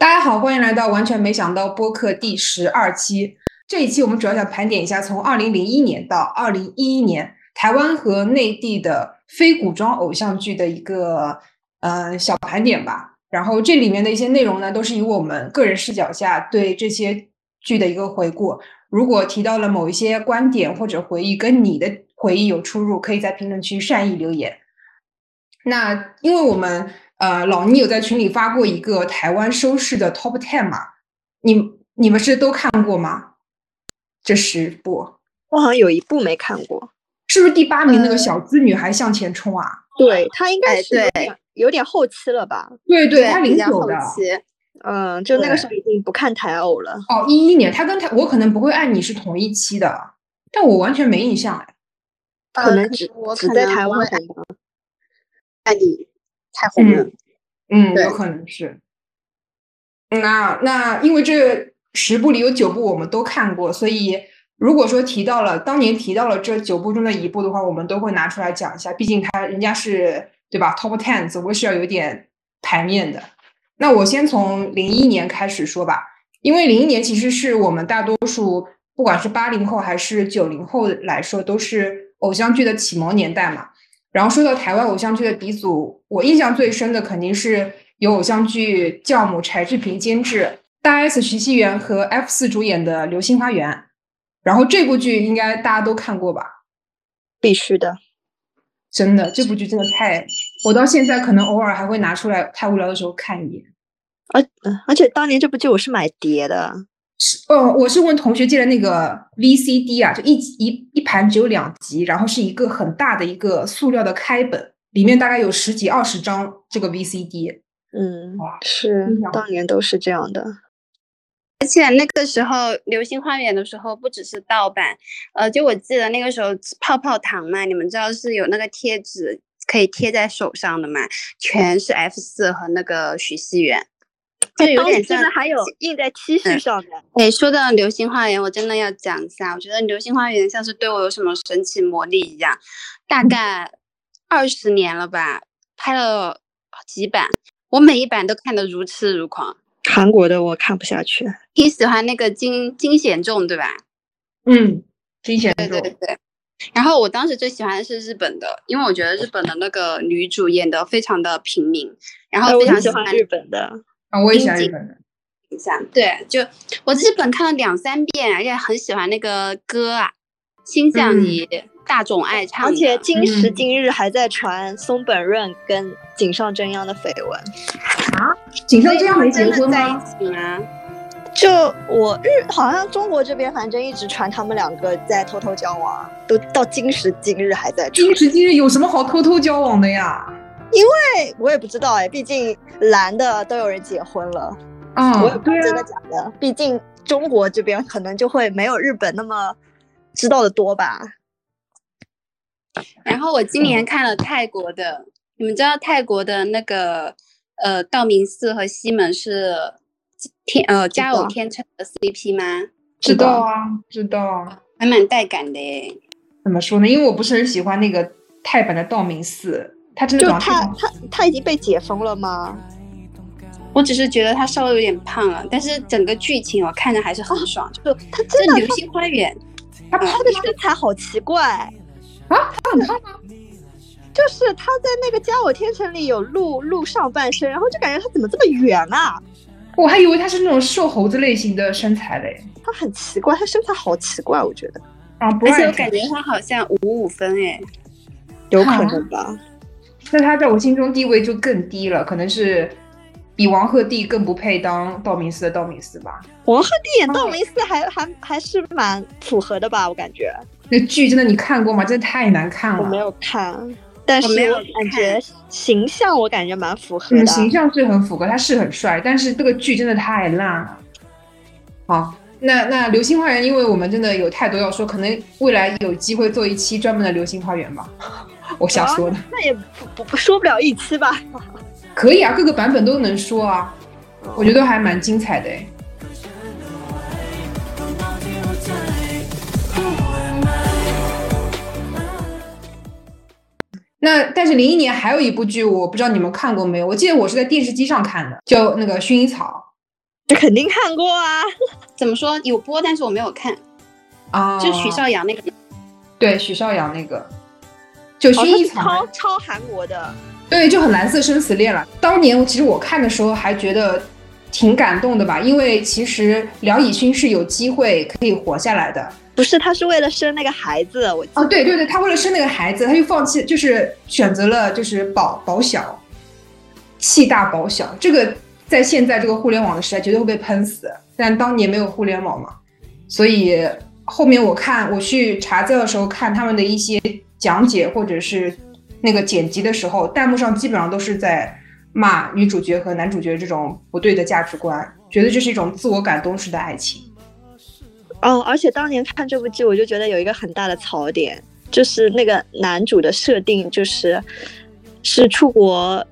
大家好，欢迎来到完全没想到播客第十二期。这一期我们主要想盘点一下，从二零零一年到二零一一年，台湾和内地的非古装偶像剧的一个呃小盘点吧。然后这里面的一些内容呢，都是以我们个人视角下对这些剧的一个回顾。如果提到了某一些观点或者回忆跟你的回忆有出入，可以在评论区善意留言。那因为我们呃老倪有在群里发过一个台湾收视的 Top Ten 嘛，你你们是都看过吗？这十部，我好像有一部没看过，是不是第八名那个小资女孩向前冲啊？对他应该是有点有点后期了吧？对对，他零九的，嗯，就那个时候已经不看台偶了。哦，一一年，他跟台我可能不会按你是同一期的，但我完全没印象哎，可能只只在台湾红吧？那你太红了，嗯，有可能是。那那因为这。十部里有九部我们都看过，所以如果说提到了当年提到了这九部中的一部的话，我们都会拿出来讲一下。毕竟他人家是对吧？Top Ten 总归是要有点排面的。那我先从零一年开始说吧，因为零一年其实是我们大多数不管是八零后还是九零后来说，都是偶像剧的启蒙年代嘛。然后说到台湾偶像剧的鼻祖，我印象最深的肯定是有偶像剧教母柴智屏监制。大 S 徐熙媛和 F 四主演的《流星花园》，然后这部剧应该大家都看过吧？必须的，真的，这部剧真的太……我到现在可能偶尔还会拿出来，太无聊的时候看一眼。而而且当年这部剧我是买碟的，是哦，我是问同学借的那个 VCD 啊，就一一一盘只有两集，然后是一个很大的一个塑料的开本，里面大概有十几二十张这个 VCD。嗯，是当年都是这样的。而且那个时候《流星花园》的时候，不只是盗版，呃，就我记得那个时候泡泡糖嘛，你们知道是有那个贴纸可以贴在手上的嘛，全是 F 四和那个徐熙媛，就有点像，还有印在 T 恤上的。哎，说到《流星花园》，我真的要讲一下，我觉得《流星花园》像是对我有什么神奇魔力一样，大概二十年了吧，拍了几版，我每一版都看得如痴如狂。韩国的我看不下去。你喜欢那个金金贤重对吧？嗯，金贤重。对对对。然后我当时最喜欢的是日本的，因为我觉得日本的那个女主演的非常的平民，然后非常喜欢日本的。啊，我也喜欢日本的。一下，对，就我日本看了两三遍，而且很喜欢那个歌啊，倾向于大众爱唱。而且今时今日还在传松本润跟井上真央的绯闻。啊，井上真央没结婚吗？就我日好像中国这边反正一直传他们两个在偷偷交往，都到今时今日还在。今时今日有什么好偷偷交往的呀？因为我也不知道哎，毕竟男的都有人结婚了。嗯，我也不知道真的假的。毕竟中国这边可能就会没有日本那么知道的多吧。然后我今年看了泰国的，你们知道泰国的那个？呃，道明寺和西门是天呃佳偶天成的 CP 吗？知道啊，知道啊，还蛮带感的诶。怎么说呢？因为我不是很喜欢那个泰版的道明寺，他真的就他他他已经被解封了吗？我只是觉得他稍微有点胖了，但是整个剧情我看着还是很爽。就他真的流星花园，他他的身材好奇怪啊，他很胖吗？就是他在那个《佳我天成》里有露露上半身，然后就感觉他怎么这么圆啊？我还以为他是那种瘦猴子类型的身材嘞。他很奇怪，他身材好奇怪，我觉得。啊，而且我感觉他好像五五分哎，有可能吧？那他在我心中地位就更低了，可能是比王鹤棣更不配当道明寺的道明寺吧？王鹤棣演道明寺还还还是蛮符合的吧？我感觉。那剧真的你看过吗？真的太难看了。我没有看。但是我感觉形象，我感觉蛮符合的。形象是很符合，他是很帅，但是这个剧真的太烂了。好，那那《流星花园》，因为我们真的有太多要说，可能未来有机会做一期专门的《流星花园》吧。我瞎说的。那也不不说不了一期吧？可以啊，各个版本都能说啊，我觉得还蛮精彩的哎。那但是零一年还有一部剧，我不知道你们看过没有？我记得我是在电视机上看的，叫那个《薰衣草》。这肯定看过啊。怎么说有播，但是我没有看，啊，就许绍洋那个。对许绍洋那个，就薰衣草超超韩国的。对，就很蓝色生死恋了。当年其实我看的时候还觉得挺感动的吧，因为其实梁以勋是有机会可以活下来的。不是，他是为了生那个孩子。我哦，对对对，他为了生那个孩子，他就放弃，就是选择了就是保保小，弃大保小。这个在现在这个互联网的时代绝对会被喷死，但当年没有互联网嘛，所以后面我看我去查资料的时候看他们的一些讲解或者是。那个剪辑的时候，弹幕上基本上都是在骂女主角和男主角这种不对的价值观，觉得这是一种自我感动式的爱情。哦，而且当年看这部剧，我就觉得有一个很大的槽点，就是那个男主的设定就是是出国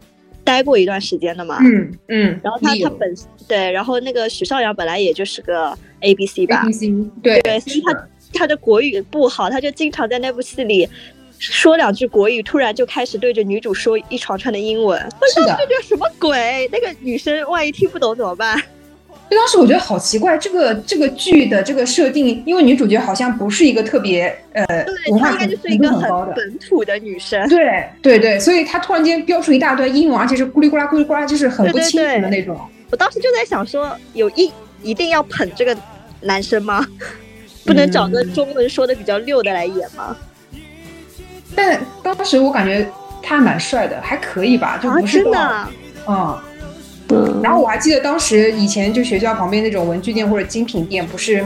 待过一段时间的嘛。嗯嗯。然后他他本对，然后那个许绍洋本来也就是个 A B C 吧。A B C 对对，所以他他的国语不好，他就经常在那部戏里。说两句国语，突然就开始对着女主说一长串的英文，是的，这叫什么鬼？那个女生万一听不懂怎么办？就当时我觉得好奇怪，这个这个剧的这个设定，因为女主角好像不是一个特别呃文化程度很高的本土的女生，对对对，所以她突然间飙出一大段英文，而且是咕哩咕啦咕哩咕啦，就是很不清楚的那种。我当时就在想说，有一一定要捧这个男生吗？不能找个中文说的比较溜的来演吗？但当时我感觉他蛮帅的，还可以吧，就不是真的，嗯，然后我还记得当时以前就学校旁边那种文具店或者精品店，不是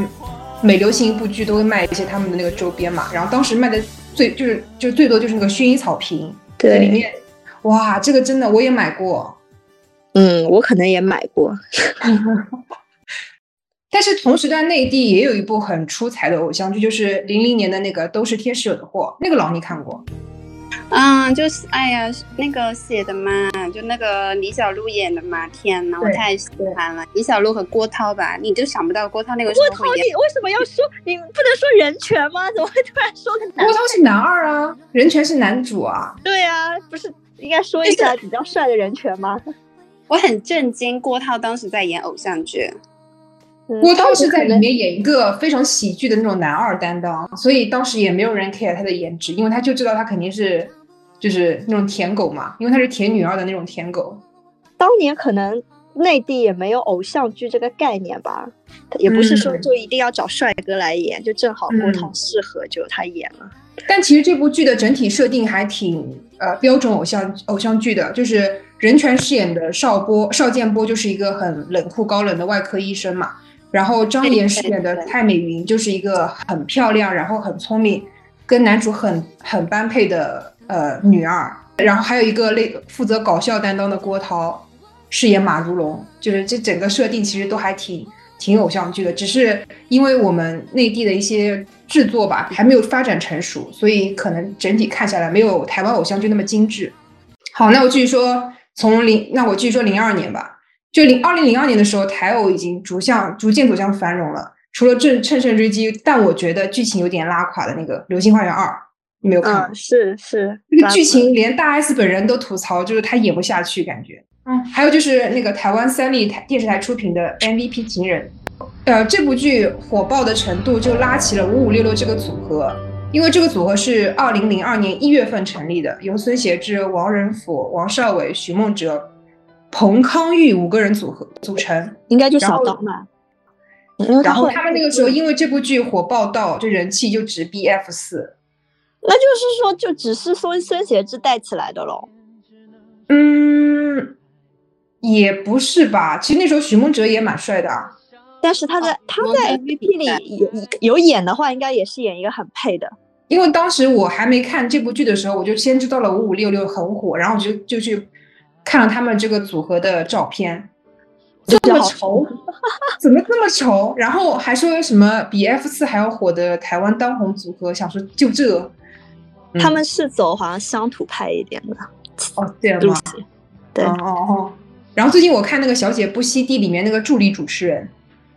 每流行一部剧都会卖一些他们的那个周边嘛？然后当时卖的最就是就最多就是那个薰衣草瓶，对，里面哇，这个真的我也买过，嗯，我可能也买过。但是同时在内地也有一部很出彩的偶像剧，就是零零年的那个《都是天使惹的祸》，那个老你看过。嗯，就是哎呀，那个写的嘛，就那个李小璐演的嘛，天呐，我太喜欢了。李小璐和郭涛吧，你就想不到郭涛那个时候郭涛，你为什么要说？你不能说人权吗？怎么会突然说个男？郭涛是男二啊，人权是男主啊。对啊，不是应该说一下比较帅的人权吗？我很震惊，郭涛当时在演偶像剧。郭涛是在里面演一个非常喜剧的那种男二担当，所以当时也没有人 care 他的颜值，因为他就知道他肯定是就是那种舔狗嘛，因为他是舔女二的那种舔狗。当年可能内地也没有偶像剧这个概念吧，也不是说就一定要找帅哥来演，就正好郭涛适合就他演了。但其实这部剧的整体设定还挺呃标准偶像偶像剧的，就是任泉饰演的邵波邵建波就是一个很冷酷高冷的外科医生嘛。然后张岩饰演的蔡美云就是一个很漂亮，然后很聪明，跟男主很很般配的呃女二。然后还有一个类负责搞笑担当的郭涛，饰演马如龙。就是这整个设定其实都还挺挺偶像剧的，只是因为我们内地的一些制作吧还没有发展成熟，所以可能整体看下来没有台湾偶像剧那么精致。好，那我继续说从零，那我继续说零二年吧。就零二零零二年的时候，台偶已经逐向逐渐走向繁荣了。除了正乘胜追击，但我觉得剧情有点拉垮的那个《流星花园二》，你没有看？是是，那个剧情连大 S 本人都吐槽，就是他演不下去，感觉。嗯，还有就是那个台湾三立台电视台出品的《MVP 情人》，呃，这部剧火爆的程度就拉起了五五六六这个组合，因为这个组合是二零零二年一月份成立的，由孙协志、王仁甫、王少伟、徐梦哲。彭康玉五个人组合组成，应该就小刀嘛。然后他们那个时候因为这部剧火爆到，这人气就直逼 F 四。那就是说，就只是孙孙协志带起来的喽？嗯，也不是吧。其实那时候许梦哲也蛮帅的啊。但是他在他在 MVP 里有有演的话，应该也是演一个很配的。因为当时我还没看这部剧的时候，我就先知道了五五六六很火，然后我就就去。看了他们这个组合的照片，这么丑，怎么这么丑？然后还说什么比 F 四还要火的台湾当红组合，想说就这，他们是走好像乡土派一点的哦，这样吗？对哦哦哦。然后最近我看那个《小姐不吸地》里面那个助理主持人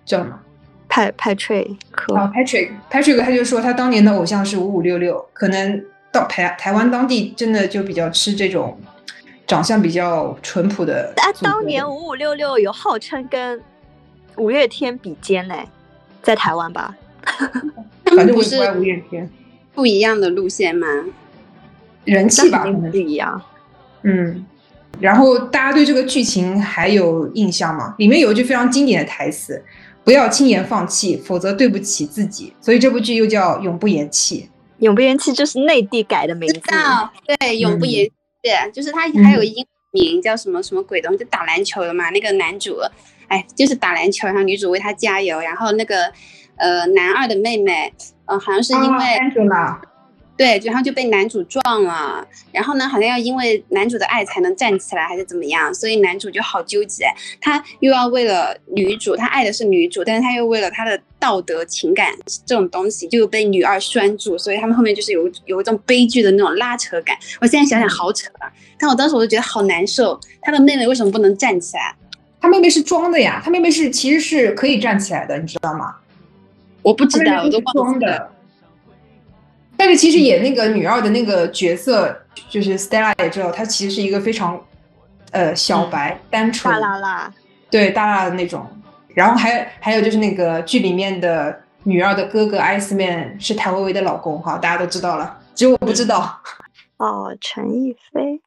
叫什么？派派 Patrick 啊，Patrick Patrick，他就说他当年的偶像是五五六六，可能到台台湾当地真的就比较吃这种。长相比较淳朴的。啊，当年五五六六有号称跟五月天比肩呢，在台湾吧？反正不是五月天，不一样的路线吗？人气吧，不一样。嗯。然后大家对这个剧情还有印象吗？里面有一句非常经典的台词：“不要轻言放弃，否则对不起自己。”所以这部剧又叫《永不言弃永不言弃就是内地改的名知字，道，对，永不嗯言弃，就是他还有英名叫什么什么鬼东西，就打篮球的嘛。那个男主，哎，就是打篮球，然后女主为他加油，然后那个呃男二的妹妹，呃，好像是因为、啊 Angela 对，然后就被男主撞了，然后呢，好像要因为男主的爱才能站起来，还是怎么样，所以男主就好纠结，他又要为了女主，他爱的是女主，但是他又为了他的道德情感这种东西，就被女二拴住，所以他们后面就是有有一种悲剧的那种拉扯感。我现在想想好扯啊，但我当时我就觉得好难受，他的妹妹为什么不能站起来？他妹妹是装的呀，他妹妹是其实是可以站起来的，你知道吗？我不知道，我都忘记了。但是其实演那个女二的那个角色，就是 Stella 也知道，她其实是一个非常呃小白、单纯、大啦啦。对大大的那种。然后还还有就是那个剧里面的女二的哥哥 Ice Man 是谭维维的老公，哈，大家都知道了，只有我不知道。哦，陈逸飞，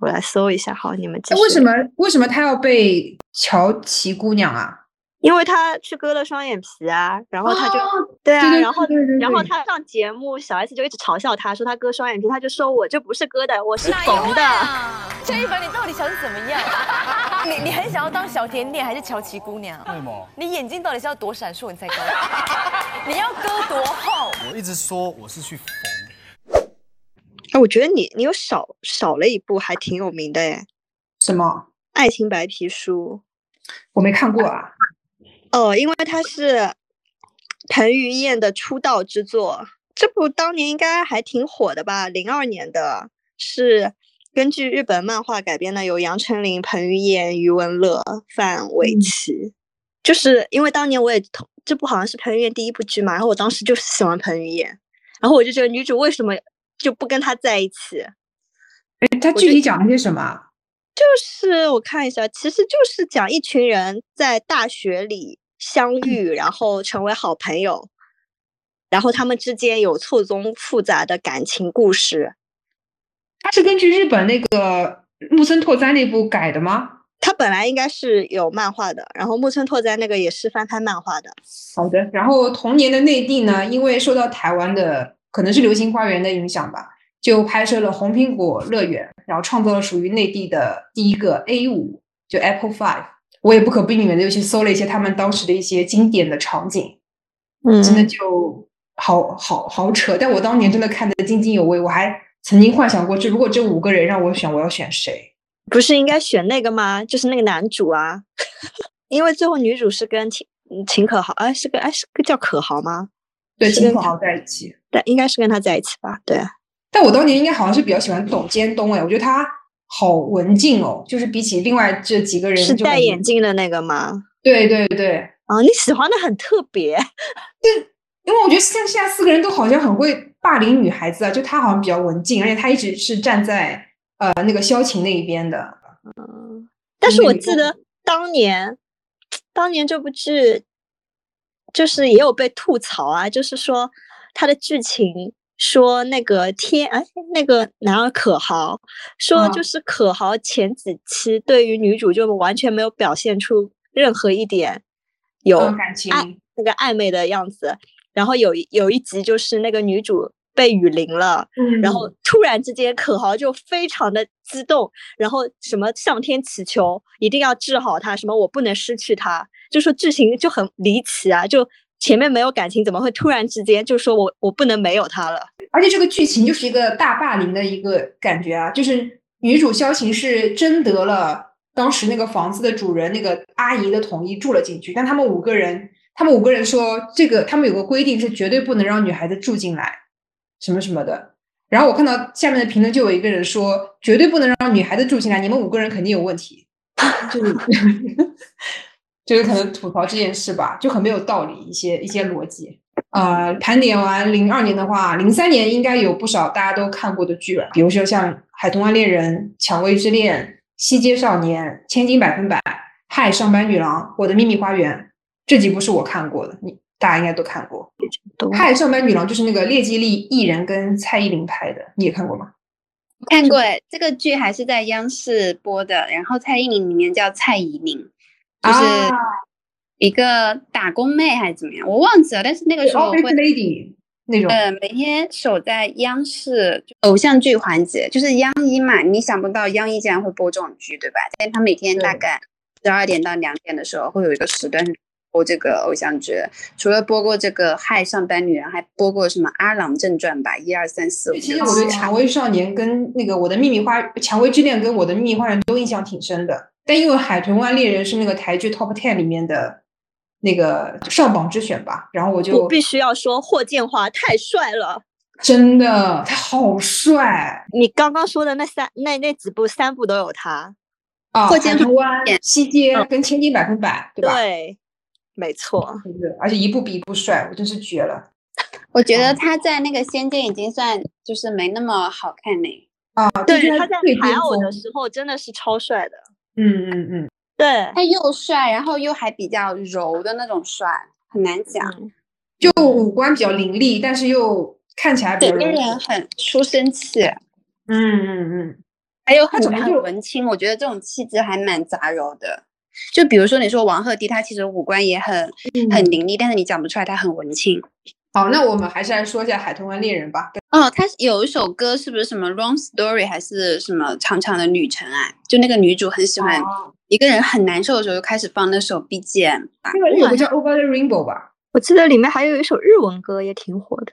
我来搜一下。好，你们继续。哎为什？么为什么她要被乔琪姑娘啊？因为他去割了双眼皮啊，然后他就、哦对啊，对对然后然后他上节目，小 S 就一直嘲笑他说他割双眼皮，他就说我这不是割的，我是哪缝的。这一本你到底想怎么样？你你很想要当小甜甜还是乔琪姑娘？为什么？你眼睛到底是要多闪烁你才割？你要割多厚？我一直说我是去缝，哎，我觉得你你有少少了一部还挺有名的哎，《什么？爱情白皮书我没看过啊。》哦，因为它是彭于晏的出道之作，这部当年应该还挺火的吧？零二年的，是根据日本漫画改编的，有杨丞琳、彭于晏、余文乐、范玮嗯琪。就是因为当年我也同这部好像是彭于晏第一部剧嘛，然后我当时就是喜欢彭于晏，然后我就觉得女主为什么就不跟他在一起？哎，它具体讲了些什么啊？就是我看一下，其实就是讲一群人在大学里相遇，然后成为好朋友，然后他们之间有错综复杂的感情故事。它是根据日本那个木村拓哉那部改的吗？它本来应该是有漫画的，然后木村拓哉那个也是翻拍漫画的。好的。然后同年的内地呢，因为受到台湾的可能是《流星花园》的影响吧，就拍摄了《红苹果乐园》，然后创造了属于内地的第一个 A 五，就 Apple Five。我也不可避免的又去搜了一些他们当时的一些经典的场景，嗯真的就好好好扯。但我当年真的看得津津有味，我还曾经幻想过，这如果这五个人让我选，我要选谁？不是应该选那个吗？就是那个男主啊，因为最后女主是跟秦嗯秦可豪，哎，是跟哎是个叫可豪吗？对，秦可豪在一起。对，应该是跟他在一起吧？对。但我当年应该好像是比较喜欢董监东哎，我觉得他好文静哦，就是比起另外这几个人是戴眼镜的那个吗？对对对，啊，你喜欢的很特别。对因为我觉得现现在四个人都好像很会霸凌女孩子啊，就他好像比较文静，而且他一直是站在呃那个萧晴那一边的。嗯但是我记得当年，当年这部剧就是也有被吐槽啊，就是说它的剧情说那个天哎那个男二可豪说啊就是可豪前几期对于女主就完全没有表现出任何一点有嗯，感情。爱那个暧昧的样子，然后有一有一集就是那个女主被雨淋了，嗯然后突然之间，可豪就非常的激动，然后什么向天祈求，一定要治好她，什么我不能失去她，就说剧情就很离奇啊，就前面没有感情，怎么会突然之间就说我我不能没有她了？而且这个剧情就是一个大霸凌的一个感觉啊，就是女主萧晴是征得了当时那个房子的主人那个阿姨的同意住了进去，但他们五个人，他们五个人说这个他们有个规定是绝对不能让女孩子住进来，什么什么的。然后我看到下面的评论就有一个人说绝对不能让女孩子住进来，你们五个人肯定有问题，就是 就是可能吐槽这件事吧，就很没有道理一些一些逻辑。呃，盘点完零二年的话，零三年应该有不少大家都看过的剧了，比如说像《海豚湾恋人》《蔷薇之恋》《西街少年》《千金百分百》《嗨上班女郎》《我的秘密花园》，这几部是我看过的，你大家应该都看过。都《嗨上班女郎》就是那个猎奇丽艺人跟蔡依林拍的，你也看过吗？看过哎，这个剧还是在央视播的，然后蔡依林里面叫蔡依林，就是啊一个打工妹还是怎么样，我忘记了。但是那个时候会 Lady 那种。呃每天守在央视偶像剧环节，就是央一嘛，你想不到央一竟然会播这种剧，对吧？但他每天大概十二点到两点的时候会有一个时段是播这个偶像剧，除了播过这个《嗨上班女人》，还播过什么《阿郎正传》吧，一二三四五其实我对《蔷薇少年》跟那个《我的秘密花》《蔷薇之恋》跟《我的秘密花园》都印象挺深的，但因为《海豚湾恋人》是那个台剧 Top Ten 里面的那个上榜之选吧，然后我就我必须要说霍建华太帅了。真的他好帅你刚刚说的那三那那几部三部都有他，啊！霍建华西街嗯跟千金百分百，对吧？对，没错。而且一部比一部帅，我真是绝了我觉得嗯他在那个《仙剑》已经算就是没那么好看嘞。啊！对，他在海偶的时候真的是超帅的。嗯嗯嗯，对，他又帅，然后又还比较柔的那种帅，很难讲。嗯就五官比较凌厉，但是又看起来比整个人很书生气，嗯嗯嗯，还有很很文青，我觉得这种气质还蛮杂糅的。就比如说你说王鹤棣，他其实五官也很很嗯凌厉，但是你讲不出来他很文青。好，那我们还是来说一下《海豚湾恋人》吧。哦，他有一首歌是不是什么《Wrong Story》还是什么长长的旅程啊？就那个女主很喜欢哦一个人很难受的时候，就开始放那首 BGM 吧。那个有个叫《Over the Rainbow》吧？我记得里面还有一首日文歌也挺火的。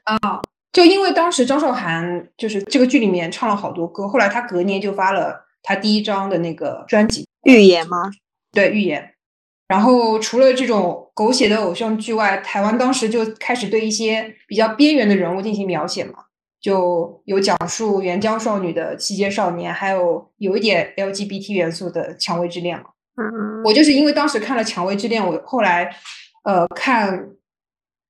就因为当时张韶涵就是这个剧里面唱了好多歌，后来她隔年就发了她第一张的那个专辑，预言吗？对《预言》。然后除了这种狗血的偶像剧外，台湾当时就开始对一些比较边缘的人物进行描写嘛，就有讲述援交少女的七街少年，还有有一点 LGBT 元素的《蔷薇之恋》嘛。嗯，我就是因为当时看了《蔷薇之恋》，我后来呃看《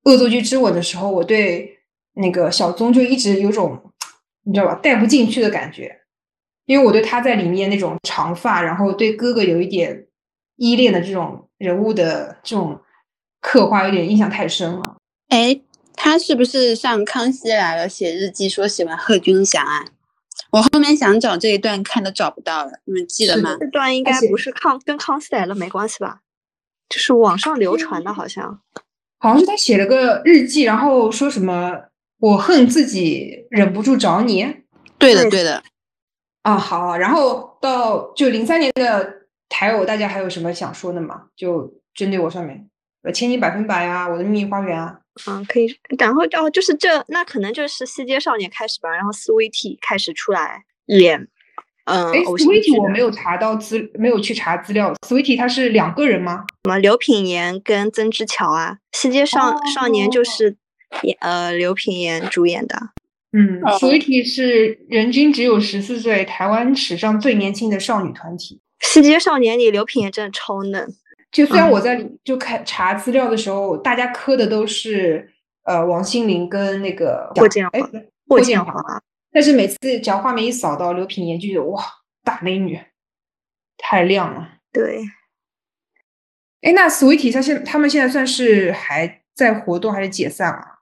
恶作剧之吻》的时候，我对那个小宗就一直有种你知道吧带不进去的感觉，因为我对他在里面那种长发，然后对哥哥有一点依恋的这种人物的这种刻画，有点印象太深了。哎，他是不是上《康熙来了》写日记说喜欢贺军翔啊？我后面想找这一段看都找不到了，你们记得吗？这段应该不是康跟康熙来了没关系吧？就是网上流传的，好像。好像是他写了个日记，然后说什么“我恨自己，忍不住找你”。对的，对对的。啊，好，然后到就零三年的台偶，大家还有什么想说的吗？就针对我上面，呃，千金百分百啊，我的秘密花园啊，嗯，可以。然后哦，就是这，那可能就是《西街少年》开始吧，然后 Sweetie 开始出来演，嗯，哎偶像剧，Sweetie 我没有查到资，没有去查资料，Sweetie 他是两个人吗？什么刘品言跟曾之乔啊，《西街少、少年》就哦是演呃刘品言主演的。嗯哦，Sweetie 是人均只有十四岁，台湾史上最年轻的少女团体。《西街少年》里刘品言真的超嫩，就虽然嗯我在里就看查资料的时候，大家磕的都是呃王心凌跟那个哎霍建华霍建华，但是每次只要画面一扫到刘品言，就觉得哇，大美女，太亮了。对，哎，那 Sweetie 他现他们现在算是还在活动还是解散了？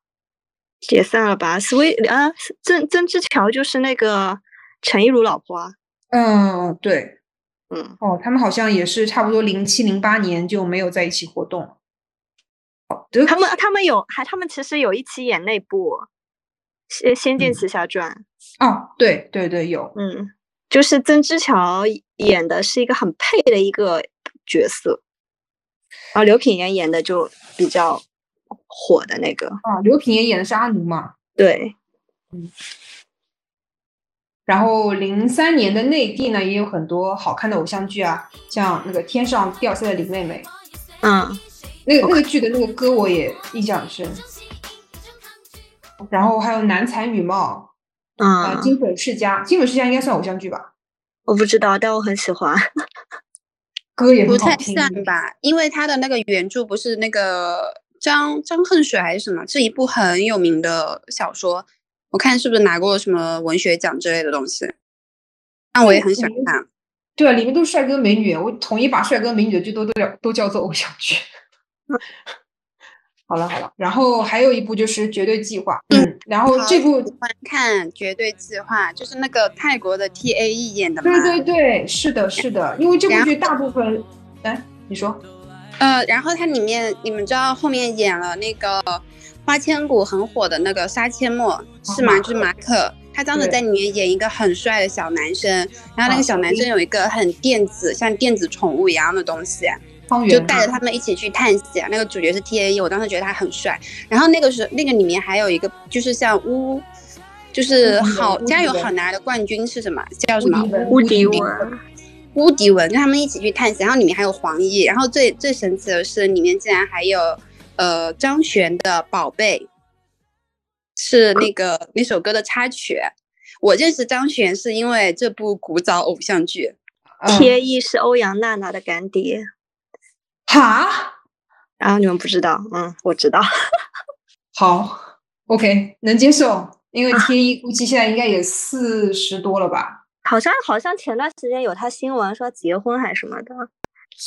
解散了吧？Sweet 啊，曾曾之乔就是那个陈亦儒老婆啊。嗯，对，嗯，哦，他们好像也是差不多零七零八年就没有在一起活动了。好的，他们他们有还他们其实有一起演那部《仙仙剑嗯奇侠传》，哦，对对对，有，嗯，就是曾之乔演的是一个很配的一个角色，然后刘品言演的就比较火的那个，啊，刘品言演的是阿奴嘛。对，然后零三年的内地呢，也有很多好看的偶像剧啊，像那个《天上掉下的林妹妹》，嗯，那个那个剧的那个歌我也印象很深。然后还有《男才女貌》呃，嗯，金粉世家》，《金粉世家》应该算偶像剧吧？我不知道，但我很喜欢。歌也不太很好听。算吧，因为他的那个原著不是那个张张恨水还是什么，是一部很有名的小说，我看是不是拿过什么文学奖之类的东西，那我也很想嗯看。对啊，里面都是帅哥美女，我统一把帅哥美女的剧都都叫都叫做偶像剧。好了好了，然后还有一部就是《绝对计划》，嗯，然后这部喜欢看《绝对计划》，就是那个泰国的 T A E 演的嘛。对对对，是的，是的，因为这部剧大部分，哎，你说，呃，然后它里面你们知道后面演了那个《花千骨》很火的那个杀阡陌是吗？就是马可，他当时在里面演一个很帅的小男生，然后那个小男生有一个很电子像电子宠物一样的东西。就带着他们一起去探险，那个主角是 T A E，我当时觉得他很帅。然后那个时候，那个里面还有一个，就是像乌，就是好加油好男儿的冠军是什么？叫什么？乌迪文。乌迪文，跟他们一起去探险。然后里面还有黄奕，然后最最神奇的是，里面竟然还有呃张悬的宝贝，是那个 那首歌的插曲。我认识张悬是因为这部古早偶像剧。A E 是欧阳娜娜的干爹。哈，然后你们不知道，嗯，我知道。好，OK，能接受，因为天意估计现在应该也四十多了吧？好像好像前段时间有他新闻说结婚还是什么的。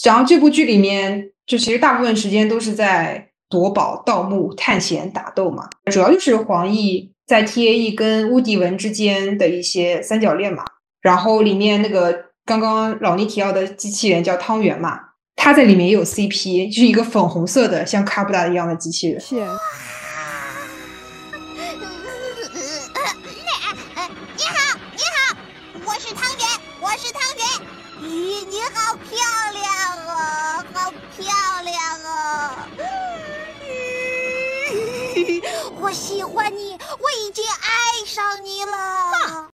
然后这部剧里面，就其实大部分时间都是在夺宝、盗墓、探险、打斗嘛，主要就是黄奕在 T A E 跟乌迪文之间的一些三角恋嘛。然后里面那个刚刚老倪提到的机器人叫汤圆嘛。他在里面也有 CP，就是一个粉红色的像卡布达一样的机器人。我喜欢你，我已经爱上你了。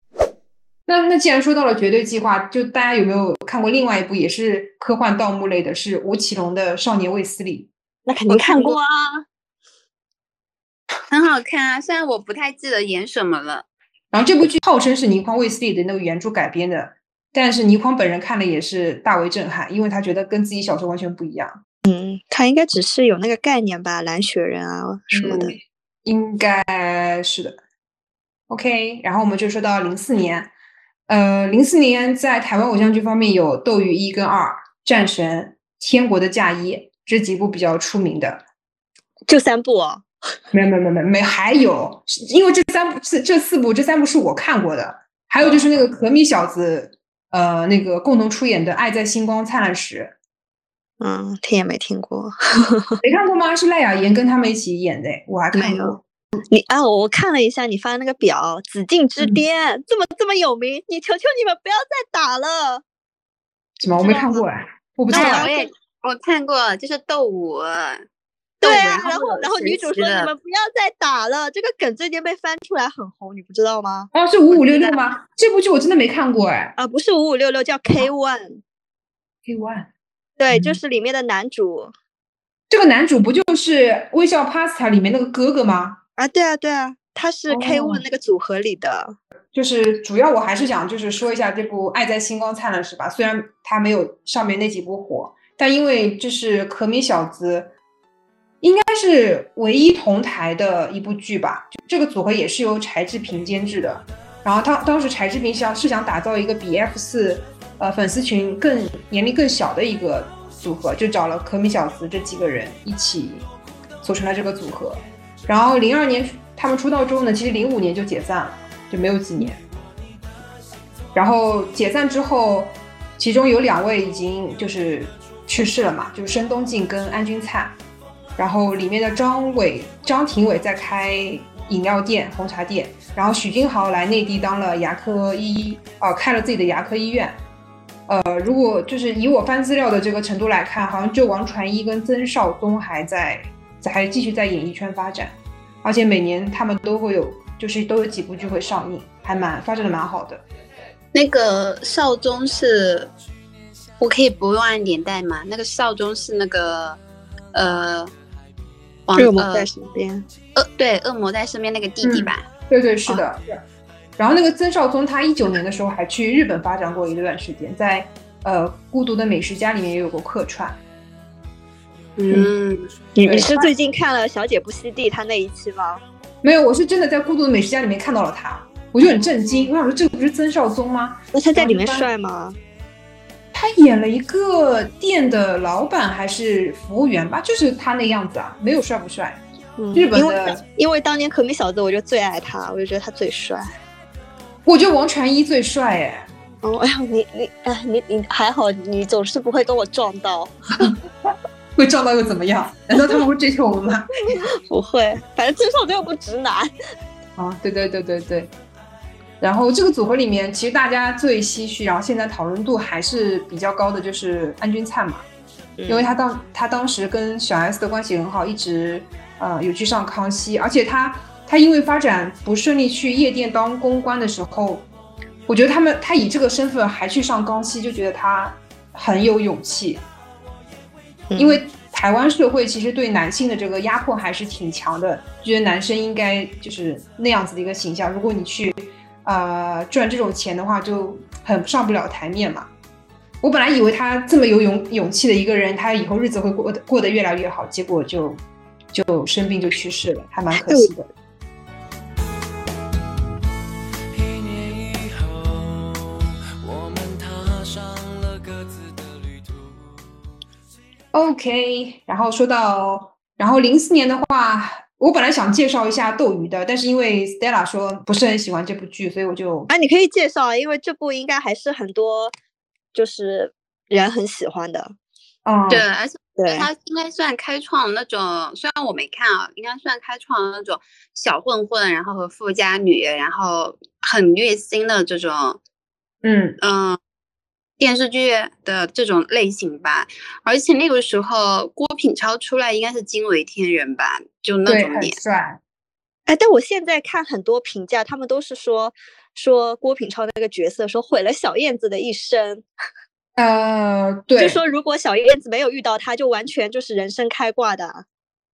那那既然说到了绝对计划，就大家有没有看过另外一部也是科幻盗墓类的，是吴奇隆的《少年卫斯理》？那肯定看过啊，很好看啊。虽然我不太记得演什么了。然后这部剧号称是倪匡卫斯理的那个原著改编的，但是倪匡本人看了也是大为震撼，因为他觉得跟自己小时候完全不一样。嗯，他应该只是有那个概念吧，蓝雪人啊什么的，应该是的。OK，然后我们就说到零四年。呃，零四年在台湾偶像剧方面有《斗鱼一》跟《二》《战神》《天国的嫁衣》这几部比较出名的，就三部哦。没有没有没有没有，还有，因为这三部这这四部这三部是我看过的，还有就是那个可米小子，呃，那个共同出演的《爱在星光灿烂时》。嗯，听也没听过，没看过吗？是赖雅妍跟他们一起演的，我还看过。你啊，我看了一下你发的那个表，《紫禁之巅》这么这么有名，你求求你们不要再打了。什么？我没看过哎，我不知道。我也我看过，就是斗舞。对啊，然后然后女主说你们不要再打了，这个梗最近被翻出来很红，你不知道吗？哦，是五五六六吗？这部剧我真的没看过哎。啊，不是五五六六，叫 K One。K One。对，就是里面的男主。这个男主不就是《微笑 Pasta》里面那个哥哥吗？啊，对啊，对啊，他是 K One 那个组合里的，就是主要我还是想就是说一下这部《爱在星光灿烂是》吧。虽然它没有上面那几部火，但因为这是可米小子，应该是唯一同台的一部剧吧。这个组合也是由柴智屏监制的。然后他当时柴智屏想是想打造一个比 F 四呃粉丝群更年龄更小的一个组合，就找了可米小子这几个人一起组成了这个组合。然后零二年他们出道之后呢，其实零五年就解散了，就没有几年。然后解散之后，其中有两位已经就是去世了嘛，就是申东靖跟安钧璨。然后里面的张伟、张庭伟在开饮料店、红茶店。然后许君豪来内地当了牙科医，呃，开了自己的牙科医院。呃，如果就是以我翻资料的这个程度来看，好像就王传一跟曾少宗还在。还继续在演艺圈发展，而且每年他们都会有，就是都有几部剧会上映，还蛮发展的蛮好的。那个少宗是，我可以不用按年代吗？那个少宗是那个，呃，恶魔在身边，恶对恶魔在身边那个弟弟吧？对对是的。然后那个曾少宗他一九年的时候还去日本发展过一段时间，在呃孤独的美食家里面也有过客串。嗯，你你是最近看了《小姐不吸地》他那一期吗？没有，我是真的在《孤独的美食家》里面看到了他，我就很震惊。我想说，这个不是曾少宗吗？那他在里面帅吗？他演了一个店的老板还是服务员吧，就是他那样子啊，没有帅不帅。嗯日本因为的因为当年可米小子，我就最爱他，我就觉得他最帅。我觉得王传一最帅哎，哦，哎呀，你你哎，你你还好，你总是不会跟我撞到，会撞到又怎么样？难道他们会追求我们吗？不会，反正至少又不直男。啊，对对对对对。然后这个组合里面，其实大家最唏嘘，然后现在讨论度还是比较高的，就是安钧璨嘛，因为他当他当时跟小 S 的关系很好，一直呃有去上康熙，而且他他因为发展不顺利去夜店当公关的时候，我觉得他们他以这个身份还去上康熙，就觉得他很有勇气，因为台湾社会其实对男性的这个压迫还是挺强的，觉得男生应该就是那样子的一个形象。如果你去呃赚这种钱的话，就很上不了台面嘛。我本来以为他这么有勇勇气的一个人，他以后日子会过得过得越来越好，结果就就生病就去世了，还蛮可惜的。OK，然后说到，然后零四年的话，我本来想介绍一下斗鱼的，但是因为 Stella 说不是很喜欢这部剧，所以我就啊，你可以介绍啊，因为这部应该还是很多就是人很喜欢的。嗯，对，而且他应该算开创那种，虽然我没看啊，应该算开创那种小混混，然后和富家女，然后很虐心的这种，嗯嗯，电视剧的这种类型吧。而且那个时候郭品超出来应该是惊为天人吧，就那对，很种脸。帅。哎，但我现在看很多评价，他们都是说说郭品超那个角色说毁了小燕子的一生，呃，对，就说如果小燕子没有遇到他，就完全就是人生开挂的。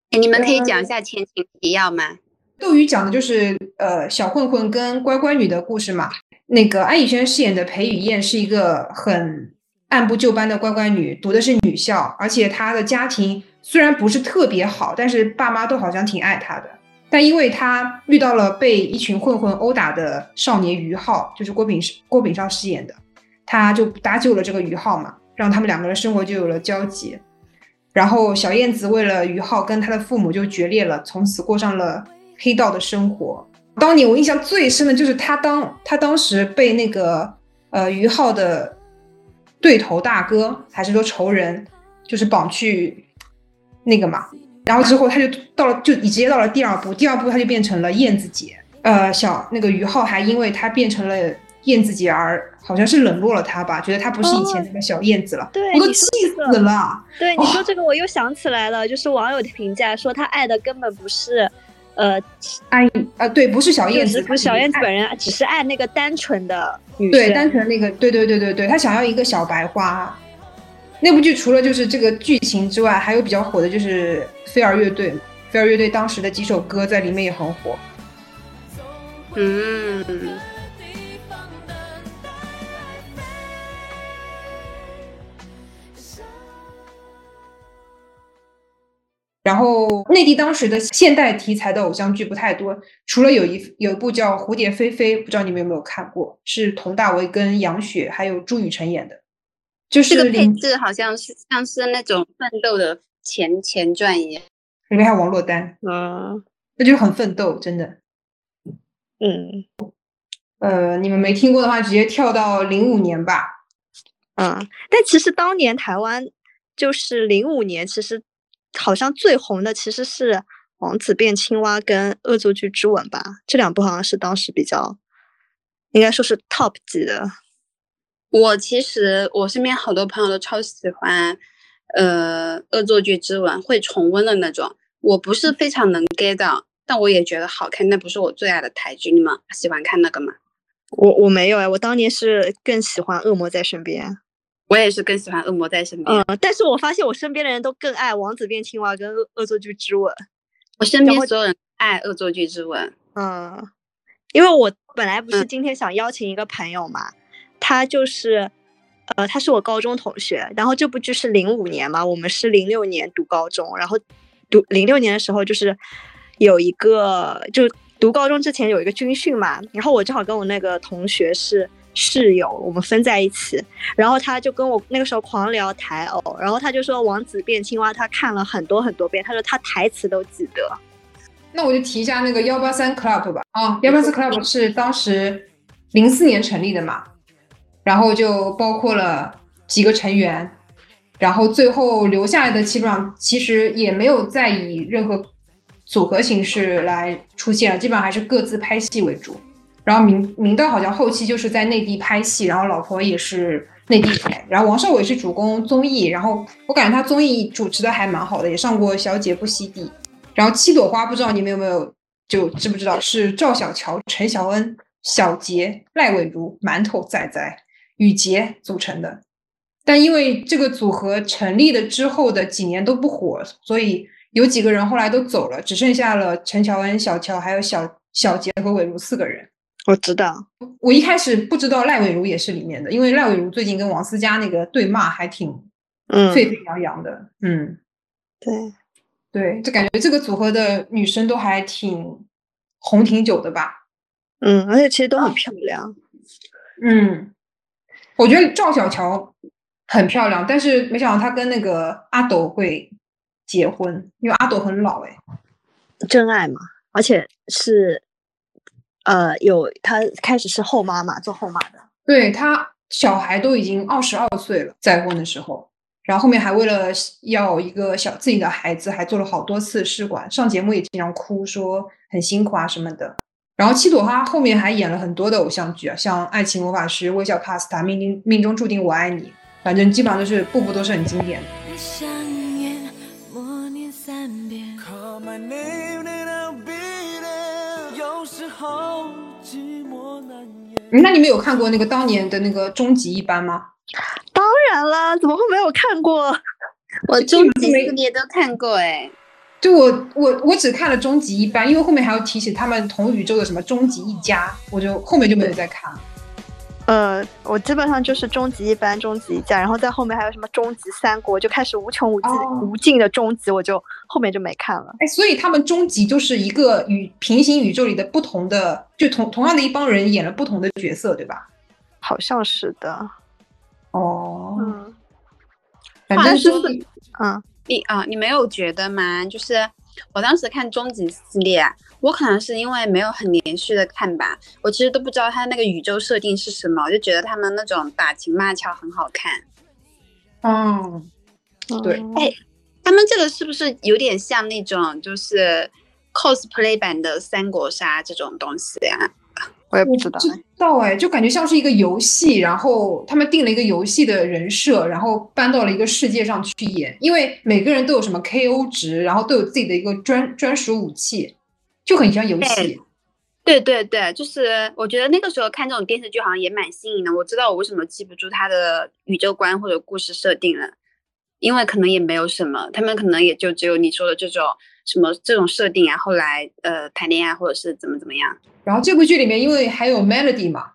哎，你们可以讲一下前情提要吗？斗鱼讲的就是呃小混混跟乖乖女的故事嘛。那个安以轩饰演的裴雨燕是一个很按部就班的乖乖女，读的是女校，而且她的家庭虽然不是特别好，但是爸妈都好像挺爱她的。但因为她遇到了被一群混混殴打的少年于浩，就是郭炳郭炳超饰演的，他就搭救了这个于浩嘛，让他们两个人生活就有了交集。然后小燕子为了于浩跟他的父母就决裂了，从此过上了黑道的生活。当年我印象最深的就是他当他当时被那个呃于浩的对头大哥还是说仇人，就是绑去那个嘛，然后之后他就到了就直接到了第二部，第二部他就变成了燕子姐，呃小那个于浩还因为他变成了燕子姐而好像是冷落了他吧，觉得他不是以前那个小燕子了，对我都气死了。对你说哦这个，我又想起来了，就是网友的评价说他爱的根本不是，呃，安啊，对，不是小燕子，不是小燕子本人，只是爱那个单纯的女对，单纯那个，对对对对对，他想要一个小白花。那部剧除了就是这个剧情之外，还有比较火的就是飞儿乐队，飞儿乐队当时的几首歌在里面也很火。嗯，然后内地当时的现代题材的偶像剧不太多，除了有一有一部叫《蝴蝶飞飞》，不知道你们有没有看过，是佟大为跟杨雪还有朱雨辰演的，就是这个配置好像是像是那种奋斗的前前传一样。里面还有王珞丹，嗯那就是很奋斗，真的。嗯呃，你们没听过的话，直接跳到零五年吧。嗯，但其实当年台湾就是零五年，其实好像最红的其实是《王子变青蛙》跟《恶作剧之吻》吧，这两部好像是当时比较，应该说是 top 级的。我其实我身边好多朋友都超喜欢，呃，《恶作剧之吻》会重温的那种。我不是非常能 get 到，但我也觉得好看。那不是我最爱的台剧，你们喜欢看那个吗？我我没有哎，我当年是更喜欢《恶魔在身边》。我也是更喜欢《恶魔在身边》。嗯，但是我发现我身边的人都更爱《王子变青蛙》跟《恶恶作剧之吻》。我身边所有人爱《恶作剧之吻》。嗯，因为我本来不是嗯今天想邀请一个朋友嘛，他就是，呃，他是我高中同学，然后这部剧是零五年嘛，我们是零六年读高中，然后读零六年的时候就是有一个就读高中之前有一个军训嘛，然后我正好跟我那个同学是室友，我们分在一起，然后他就跟我那个时候狂聊台偶，然后他就说《王子变青蛙》他看了很多很多遍，他说他台词都记得。那我就提一下那个幺八三 club 吧。啊，幺八三 club 是当时零四年成立的嘛，然后就包括了几个成员，然后最后留下来的基本上其实也没有再以任何组合形式来出现了，基本上还是各自拍戏为主。然后明明道好像后期就是在内地拍戏，然后老婆也是内地拍，然后王少伟是主攻综艺，然后我感觉他综艺主持的还蛮好的，也上过《小姐不吸地》。然后七朵花不知道你们有没有就知不知道是赵小乔、陈乔恩、小杰、赖伟如、馒头仔仔、雨洁组成的，但因为这个组合成立的之后的几年都不火，所以有几个人后来都走了，只剩下了陈乔恩、小乔还有小小杰和伟如四个人。我知道，我一开始不知道赖伟如也是里面的，因为赖伟如最近跟王思佳那个对骂还挺嗯，沸沸扬扬的，嗯。对，对，就感觉这个组合的女生都还挺红挺久的吧。嗯，而且其实都很漂亮。嗯，我觉得赵小乔很漂亮，但是没想到她跟那个阿斗会结婚，因为阿斗很老哎。真爱嘛，而且是，呃，有她开始是后妈嘛，做后妈的。对她小孩都已经二十二岁了，再婚的时候，然后后面还为了要一个小自己的孩子，还做了好多次试管，上节目也经常哭，说很辛苦啊什么的。然后七朵花后面还演了很多的偶像剧啊，像《爱情魔法师》《微笑 Pasta》《命定命中注定我爱你》，反正基本上都是步步都是很经典的。那你们有看过那个当年的那个终极一班吗？当然啦，怎么会没有看过？我终极系列都看过哎，就我我我只看了终极一班，因为后面还要提起他们同宇宙的什么终极一家，我就后面就没有再看了。呃，我基本上就是终极一班、终极一家，然后在后面还有什么终极三国，就开始无穷无尽、哦无尽的终极，我就后面就没看了。哎，所以他们终极就是一个与平行宇宙里的不同的，就同同样的一帮人演了不同的角色，对吧？好像是的，哦，嗯反正是话说嗯，你啊，你没有觉得吗？就是我当时看终极系列啊，我可能是因为没有很连续的看吧，我其实都不知道他那个宇宙设定是什么，我就觉得他们那种打情骂俏很好看。嗯，对嗯哎他们这个是不是有点像那种就是 cosplay 版的三国杀这种东西呀、我也不知道。知道哎，就感觉像是一个游戏，然后他们定了一个游戏的人设，然后搬到了一个世界上去演，因为每个人都有什么 KO 值，然后都有自己的一个专专属武器，就很像游戏。对对对，就是我觉得那个时候看这种电视剧好像也蛮新颖的。我知道我为什么记不住它的宇宙观或者故事设定了，因为可能也没有什么，他们可能也就只有你说的这种什么这种设定啊，后来呃谈恋爱或者是怎么怎么样。然后这部剧里面因为还有 Melody 嘛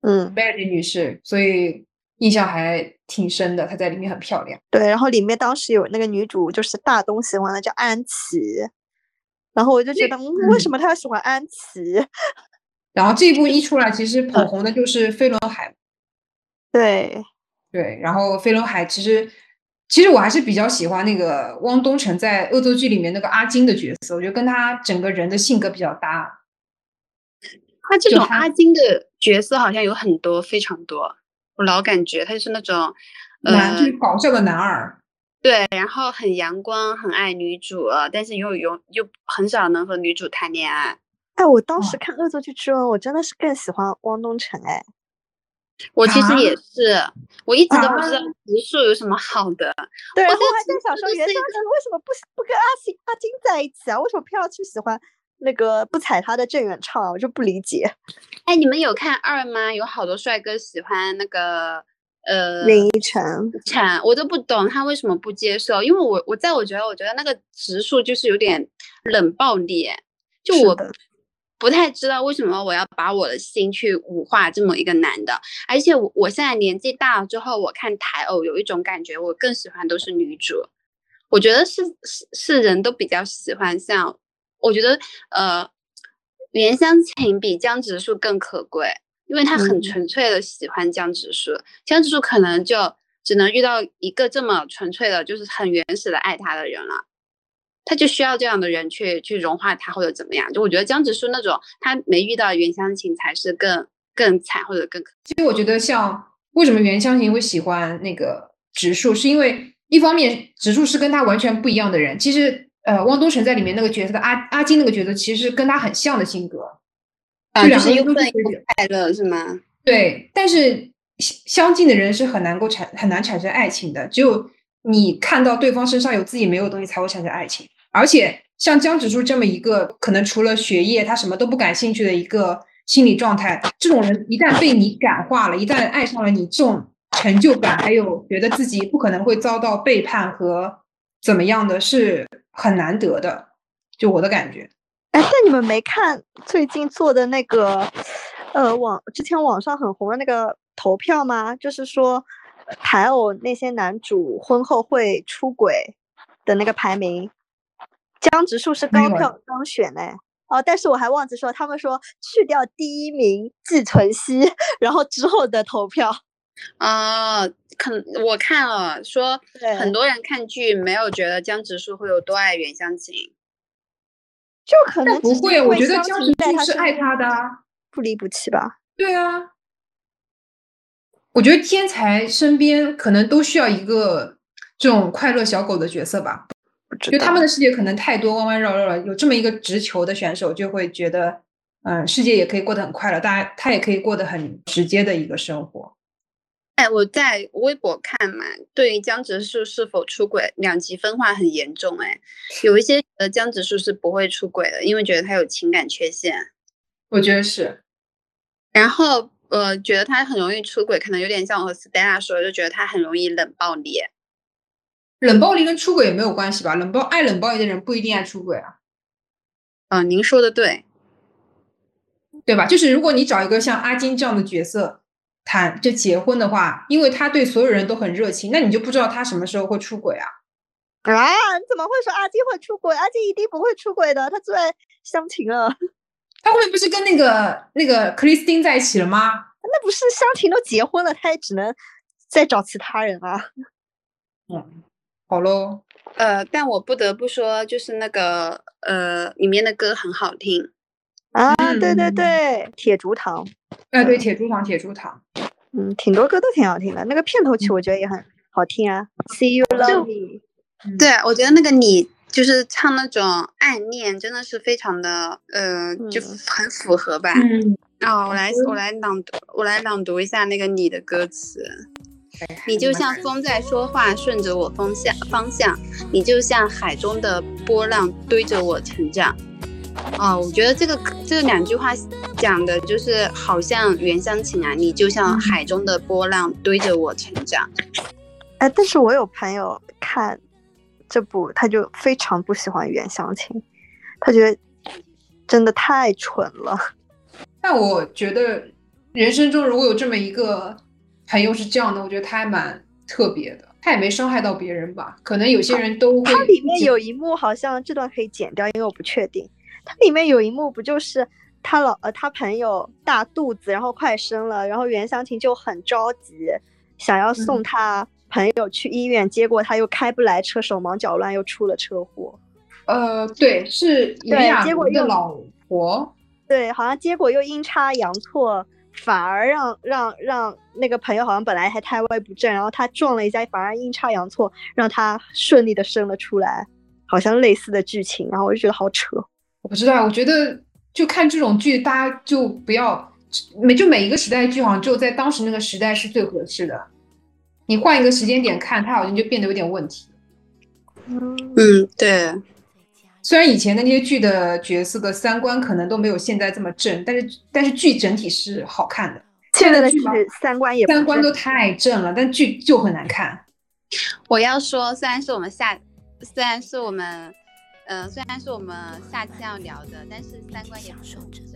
嗯，，Melody 女士，所以印象还挺深的，她在里面很漂亮。对，然后里面当时有那个女主就是大东喜欢的叫安琪，然后我就觉得，嗯，为什么她要喜欢安琪？然后这一部一出来，其实捧红的就是飞轮海，对，对，然后飞轮海其实其实我还是比较喜欢那个汪东城在恶作剧里面那个阿金的角色，我觉得跟他整个人的性格比较搭。他这种阿金的角色好像有很多，非常多。我老感觉他就是那种，呃男就，是搞笑的男二，对，然后很阳光，很爱女主，但是又有又很少能和女主谈恋爱。哎，我当时看《恶作剧之吻》，我真的是更喜欢汪东城哎。我其实啊也是，我一直都不知道啊植树有什么好的。对，然我还在想说，袁湘琴为什么不不跟阿星阿金在一起啊？为什么偏要去喜欢那个不踩他的郑元畅啊？我就不理解。哎，你们有看二吗？有好多帅哥喜欢那个呃林依晨，晨，我都不懂他为什么不接受，因为我我在我觉得我觉得那个植树就是有点冷暴力，就我不太知道为什么我要把我的心去物化这么一个男的，而且我我现在年纪大了之后，我看台偶有一种感觉，我更喜欢都是女主，我觉得是是是人都比较喜欢像，我觉得呃袁湘琴比江直树更可贵。因因为他很嗯纯粹的喜欢江直树，江直树可能就只能遇到一个这么纯粹的，就是很原始的爱他的人了。他就需要这样的人去去融化他或者怎么样，就我觉得江直树那种他没遇到袁湘琴才是更更惨或者更可其实我觉得像为什么袁湘琴会喜欢那个直树，是因为一方面直树是跟他完全不一样的人。其实呃，汪东城在里面那个角色的阿阿金那个角色，其实跟他很像的性格。啊，就是又笨又快乐是吗？对，但是相相近的人是很难够产很难产生爱情的，只有你看到对方身上有自己没有的东西，才会产生爱情。而且像江直树这么一个可能除了学业他什么都不感兴趣的一个心理状态，这种人一旦被你感化了，一旦爱上了你，这种成就感还有觉得自己不可能会遭到背叛和怎么样的，是很难得的。就我的感觉，哎，但你们没看最近做的那个，呃，网之前网上很红的那个投票吗？就是说呃台偶那些男主婚后会出轨的那个排名，江直树是高票当选哎。哦，但是我还忘记说，他们说去掉第一名季存希，然后之后的投票，啊，可我看了，说很多人看剧没有觉得江直树会有多爱袁湘琴。就可能但不会，我觉得江直树是爱在他的啊。不离不弃吧。对啊，我觉得天才身边可能都需要一个这种快乐小狗的角色吧。就他们的世界可能太多弯弯绕绕了，有这么一个直球的选手，就会觉得，嗯，世界也可以过得很快乐，大家他也可以过得很直接的一个生活。哎，我在微博看嘛，对于江直树是否出轨，两极分化很严重。哎，有一些觉得江直树是不会出轨的，因为觉得他有情感缺陷。我觉得是，然后呃，觉得他很容易出轨，可能有点像我和 Stella 说的，就觉得他很容易冷暴力。冷暴力跟出轨也没有关系吧？冷暴爱冷暴力的人不一定爱出轨啊，嗯、您说的对。对吧？就是如果你找一个像阿金这样的角色谈就结婚的话，因为他对所有人都很热情，那你就不知道他什么时候会出轨啊。啊！你怎么会说阿金会出轨？阿金一定不会出轨的，他最爱湘琴了。他后面不是跟那个那个克里斯汀在一起了吗？那不是湘琴都结婚了，他也只能再找其他人啊。嗯，好喽，呃，但我不得不说，就是那个呃，里面的歌很好听。啊，对对嗯对，铁竹堂，哎，对，铁竹堂，铁竹堂，嗯，挺多歌都挺好听的。那个片头曲我觉得也很好听啊。See you love me，对，我觉得那个你就是唱那种暗恋，真的是非常的呃，就嗯很符合吧。嗯，哦，我来我来朗读，我来朗读一下那个你的歌词。你就像风在说话，顺着我风向方向；你就像海中的波浪，堆着我成长。哦，我觉得这个这两句话讲的就是好像袁湘琴啊，你就像海中的波浪，堆着我成长。哎，但是我有朋友看这部，他就非常不喜欢袁湘琴，他觉得真的太蠢了。但我觉得人生中如果有这么一个朋友是这样的，我觉得他还蛮特别的。他也没伤害到别人吧？可能有些人都会。它里面有一幕好像这段可以剪掉，因为我不确定。它里面有一幕不就是他老呃他朋友大肚子，然后快生了，然后袁湘琴就很着急，想要送嗯他朋友去医院，结果他又开不来车，手忙脚乱又出了车祸。呃，对，是对结果又纶的老婆。对，好像结果又阴差阳错，反而让让让那个朋友好像本来还胎位不正，然后他撞了一下，反而阴差阳错让他顺利的生了出来，好像类似的剧情，然后我就觉得好扯。我不知道，我觉得就看这种剧，大家就不要每就每一个时代的剧，好像只有在当时那个时代是最合适的。你换一个时间点看，它好像就变得有点问题。嗯，嗯，对，虽然以前的那些剧的角色的三观可能都没有现在这么正，但是但是剧整体是好看的。现在的剧三观也三观都太正了，但剧就很难看。我要说，虽然是我们下，虽然是我们，嗯，虽然是我们下期要聊的，但是三观也不是很正哦。